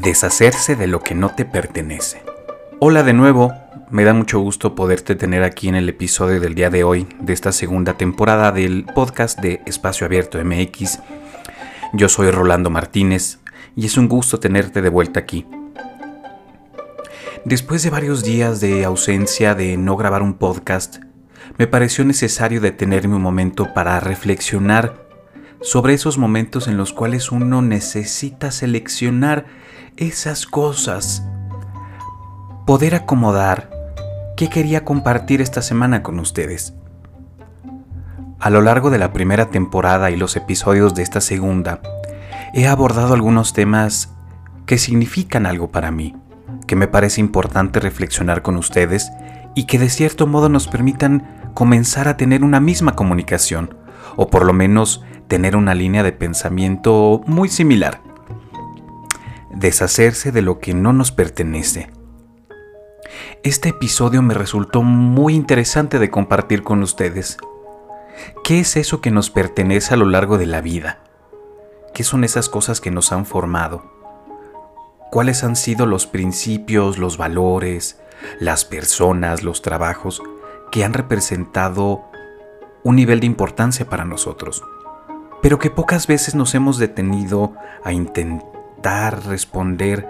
Deshacerse de lo que no te pertenece. Hola de nuevo, me da mucho gusto poderte tener aquí en el episodio del día de hoy de esta segunda temporada del podcast de Espacio Abierto MX. Yo soy Rolando Martínez y es un gusto tenerte de vuelta aquí. Después de varios días de ausencia de no grabar un podcast, me pareció necesario detenerme un momento para reflexionar sobre esos momentos en los cuales uno necesita seleccionar esas cosas, poder acomodar qué quería compartir esta semana con ustedes. A lo largo de la primera temporada y los episodios de esta segunda, he abordado algunos temas que significan algo para mí, que me parece importante reflexionar con ustedes y que de cierto modo nos permitan comenzar a tener una misma comunicación, o por lo menos tener una línea de pensamiento muy similar. Deshacerse de lo que no nos pertenece. Este episodio me resultó muy interesante de compartir con ustedes. ¿Qué es eso que nos pertenece a lo largo de la vida? ¿Qué son esas cosas que nos han formado? ¿Cuáles han sido los principios, los valores, las personas, los trabajos que han representado un nivel de importancia para nosotros? pero que pocas veces nos hemos detenido a intentar responder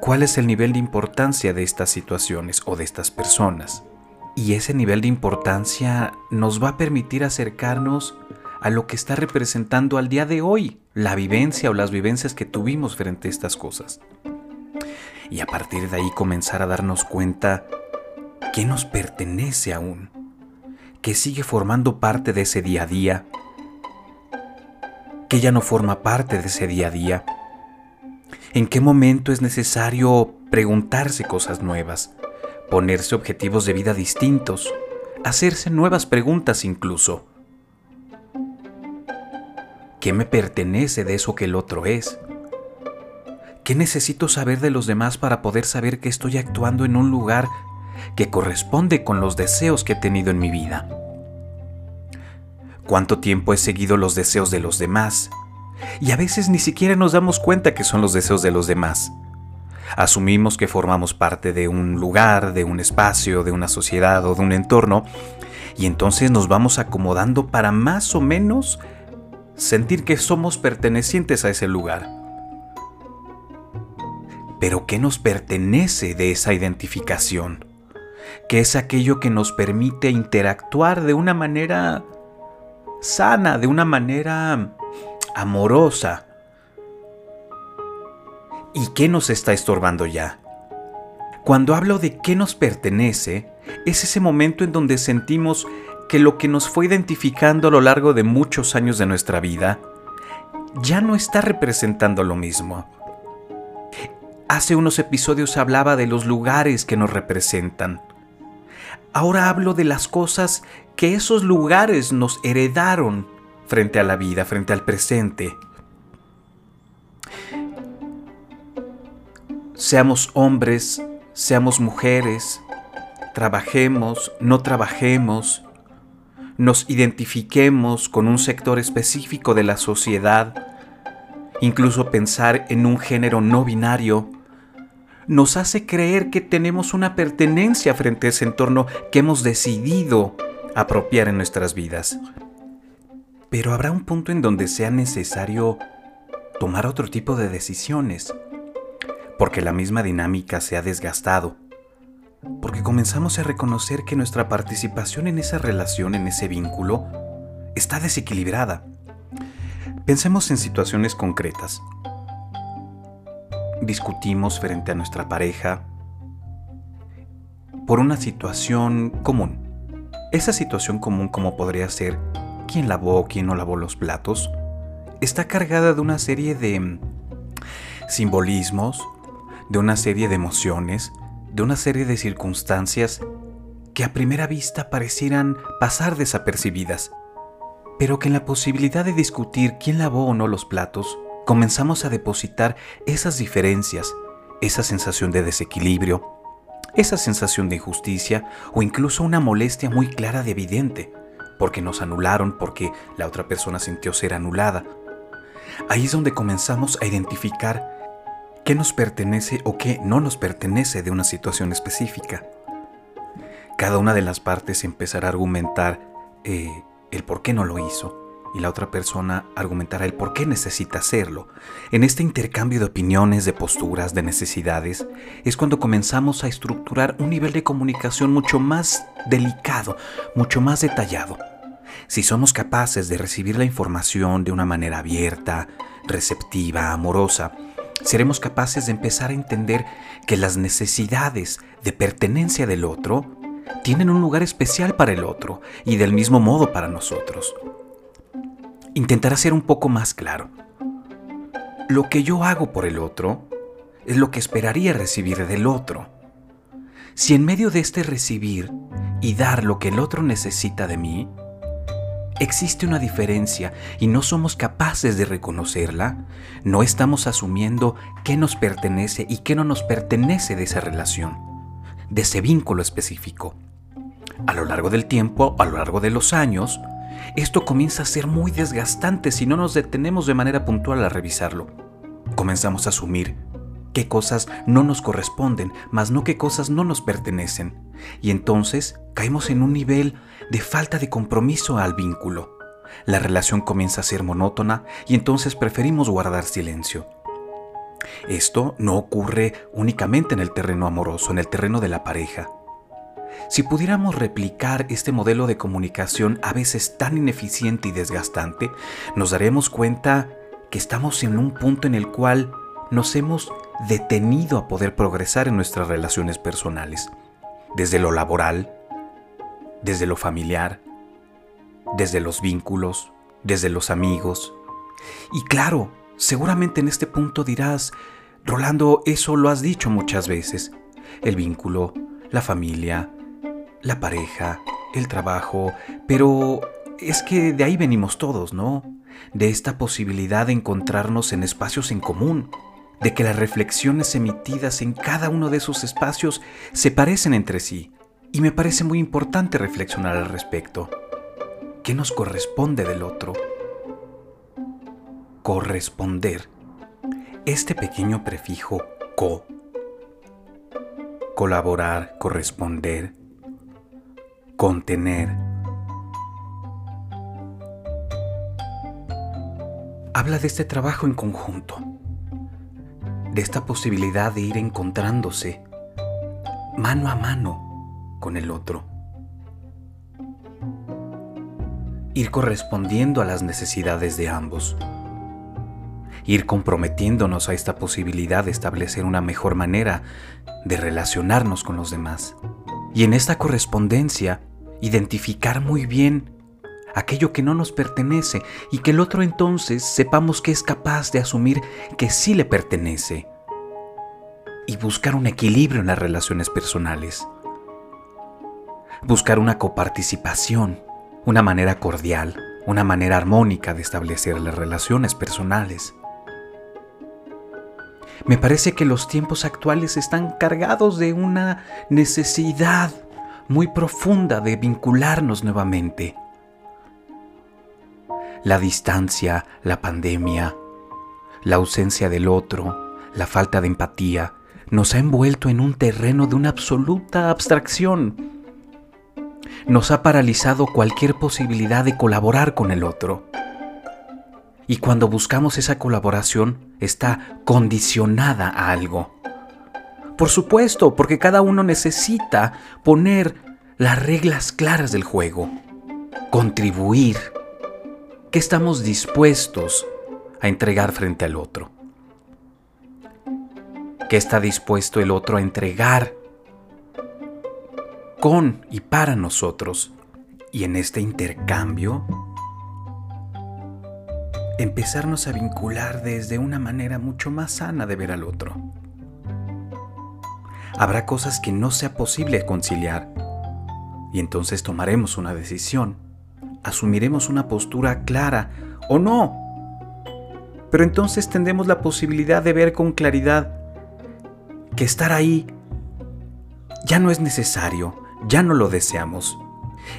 cuál es el nivel de importancia de estas situaciones o de estas personas. Y ese nivel de importancia nos va a permitir acercarnos a lo que está representando al día de hoy, la vivencia o las vivencias que tuvimos frente a estas cosas. Y a partir de ahí comenzar a darnos cuenta que nos pertenece aún, que sigue formando parte de ese día a día que ya no forma parte de ese día a día? ¿En qué momento es necesario preguntarse cosas nuevas, ponerse objetivos de vida distintos, hacerse nuevas preguntas incluso? ¿Qué me pertenece de eso que el otro es? ¿Qué necesito saber de los demás para poder saber que estoy actuando en un lugar que corresponde con los deseos que he tenido en mi vida? cuánto tiempo he seguido los deseos de los demás. Y a veces ni siquiera nos damos cuenta que son los deseos de los demás. Asumimos que formamos parte de un lugar, de un espacio, de una sociedad o de un entorno, y entonces nos vamos acomodando para más o menos sentir que somos pertenecientes a ese lugar. Pero ¿qué nos pertenece de esa identificación? ¿Qué es aquello que nos permite interactuar de una manera sana, de una manera amorosa. ¿Y qué nos está estorbando ya? Cuando hablo de qué nos pertenece, es ese momento en donde sentimos que lo que nos fue identificando a lo largo de muchos años de nuestra vida ya no está representando lo mismo. Hace unos episodios hablaba de los lugares que nos representan. Ahora hablo de las cosas que esos lugares nos heredaron frente a la vida, frente al presente. Seamos hombres, seamos mujeres, trabajemos, no trabajemos, nos identifiquemos con un sector específico de la sociedad, incluso pensar en un género no binario, nos hace creer que tenemos una pertenencia frente a ese entorno que hemos decidido apropiar en nuestras vidas. Pero habrá un punto en donde sea necesario tomar otro tipo de decisiones, porque la misma dinámica se ha desgastado, porque comenzamos a reconocer que nuestra participación en esa relación, en ese vínculo, está desequilibrada. Pensemos en situaciones concretas discutimos frente a nuestra pareja por una situación común. Esa situación común como podría ser quién lavó o quién no lavó los platos, está cargada de una serie de mm, simbolismos, de una serie de emociones, de una serie de circunstancias que a primera vista parecieran pasar desapercibidas, pero que en la posibilidad de discutir quién lavó o no los platos, comenzamos a depositar esas diferencias, esa sensación de desequilibrio, esa sensación de injusticia o incluso una molestia muy clara de evidente, porque nos anularon, porque la otra persona sintió ser anulada. Ahí es donde comenzamos a identificar qué nos pertenece o qué no nos pertenece de una situación específica. Cada una de las partes empezará a argumentar eh, el por qué no lo hizo y la otra persona argumentará el por qué necesita hacerlo. En este intercambio de opiniones, de posturas, de necesidades, es cuando comenzamos a estructurar un nivel de comunicación mucho más delicado, mucho más detallado. Si somos capaces de recibir la información de una manera abierta, receptiva, amorosa, seremos capaces de empezar a entender que las necesidades de pertenencia del otro tienen un lugar especial para el otro y del mismo modo para nosotros. Intentará ser un poco más claro. Lo que yo hago por el otro es lo que esperaría recibir del otro. Si en medio de este recibir y dar lo que el otro necesita de mí, existe una diferencia y no somos capaces de reconocerla, no estamos asumiendo qué nos pertenece y qué no nos pertenece de esa relación, de ese vínculo específico. A lo largo del tiempo, a lo largo de los años, esto comienza a ser muy desgastante si no nos detenemos de manera puntual a revisarlo. Comenzamos a asumir qué cosas no nos corresponden, más no qué cosas no nos pertenecen. Y entonces caemos en un nivel de falta de compromiso al vínculo. La relación comienza a ser monótona y entonces preferimos guardar silencio. Esto no ocurre únicamente en el terreno amoroso, en el terreno de la pareja. Si pudiéramos replicar este modelo de comunicación a veces tan ineficiente y desgastante, nos daremos cuenta que estamos en un punto en el cual nos hemos detenido a poder progresar en nuestras relaciones personales, desde lo laboral, desde lo familiar, desde los vínculos, desde los amigos. Y claro, seguramente en este punto dirás, Rolando, eso lo has dicho muchas veces, el vínculo, la familia, la pareja, el trabajo, pero es que de ahí venimos todos, ¿no? De esta posibilidad de encontrarnos en espacios en común, de que las reflexiones emitidas en cada uno de esos espacios se parecen entre sí. Y me parece muy importante reflexionar al respecto. ¿Qué nos corresponde del otro? Corresponder. Este pequeño prefijo co. Colaborar, corresponder, contener. Habla de este trabajo en conjunto, de esta posibilidad de ir encontrándose mano a mano con el otro. Ir correspondiendo a las necesidades de ambos. Ir comprometiéndonos a esta posibilidad de establecer una mejor manera de relacionarnos con los demás. Y en esta correspondencia identificar muy bien aquello que no nos pertenece y que el otro entonces sepamos que es capaz de asumir que sí le pertenece y buscar un equilibrio en las relaciones personales. Buscar una coparticipación, una manera cordial, una manera armónica de establecer las relaciones personales. Me parece que los tiempos actuales están cargados de una necesidad muy profunda de vincularnos nuevamente. La distancia, la pandemia, la ausencia del otro, la falta de empatía, nos ha envuelto en un terreno de una absoluta abstracción. Nos ha paralizado cualquier posibilidad de colaborar con el otro. Y cuando buscamos esa colaboración está condicionada a algo. Por supuesto, porque cada uno necesita poner las reglas claras del juego, contribuir, qué estamos dispuestos a entregar frente al otro, qué está dispuesto el otro a entregar con y para nosotros. Y en este intercambio, empezarnos a vincular desde una manera mucho más sana de ver al otro. Habrá cosas que no sea posible conciliar y entonces tomaremos una decisión. Asumiremos una postura clara o no. Pero entonces tendremos la posibilidad de ver con claridad que estar ahí ya no es necesario, ya no lo deseamos.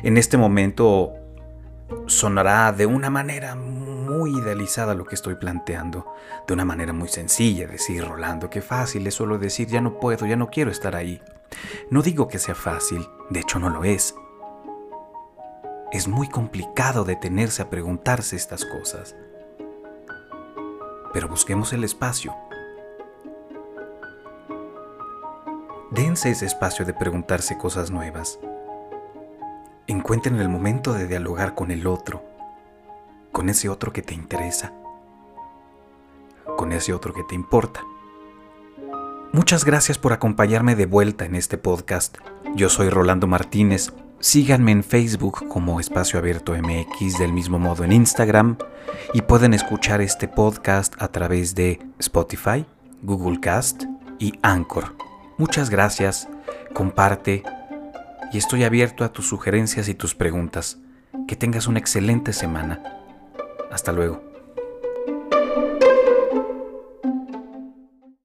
En este momento sonará de una manera muy idealizada lo que estoy planteando, de una manera muy sencilla, decir, Rolando, qué fácil es solo decir, ya no puedo, ya no quiero estar ahí. No digo que sea fácil, de hecho no lo es. Es muy complicado detenerse a preguntarse estas cosas. Pero busquemos el espacio. Dense ese espacio de preguntarse cosas nuevas. Encuentren el momento de dialogar con el otro, con ese otro que te interesa, con ese otro que te importa. Muchas gracias por acompañarme de vuelta en este podcast. Yo soy Rolando Martínez. Síganme en Facebook como Espacio Abierto MX, del mismo modo en Instagram, y pueden escuchar este podcast a través de Spotify, Google Cast y Anchor. Muchas gracias, comparte y estoy abierto a tus sugerencias y tus preguntas. Que tengas una excelente semana. Hasta luego.